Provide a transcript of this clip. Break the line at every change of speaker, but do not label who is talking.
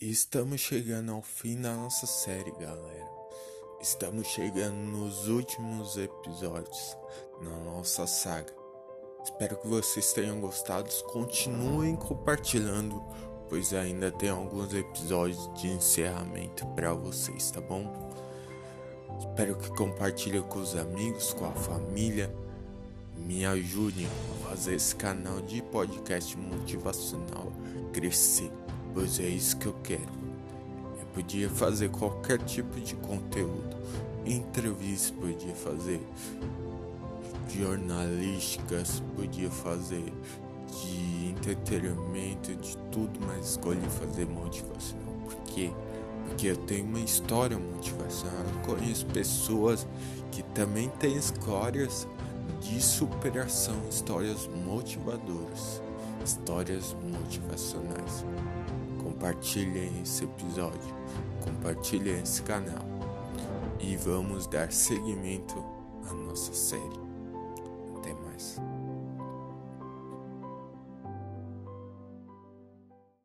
Estamos chegando ao fim da nossa série, galera. Estamos chegando nos últimos episódios na nossa saga. Espero que vocês tenham gostado. Continuem compartilhando, pois ainda tem alguns episódios de encerramento para vocês, tá bom? Espero que compartilhem com os amigos, com a família. Me ajudem a fazer esse canal de podcast motivacional crescer pois é isso que eu quero. Eu podia fazer qualquer tipo de conteúdo, entrevistas, podia fazer jornalísticas, podia fazer de entretenimento, de tudo, mas escolhi fazer motivacional. Por quê? Porque eu tenho uma história motivacional. Eu conheço pessoas que também têm histórias de superação, histórias motivadoras, histórias motivacionais compartilhem esse episódio, compartilhem esse canal e vamos dar seguimento à nossa série. Até mais.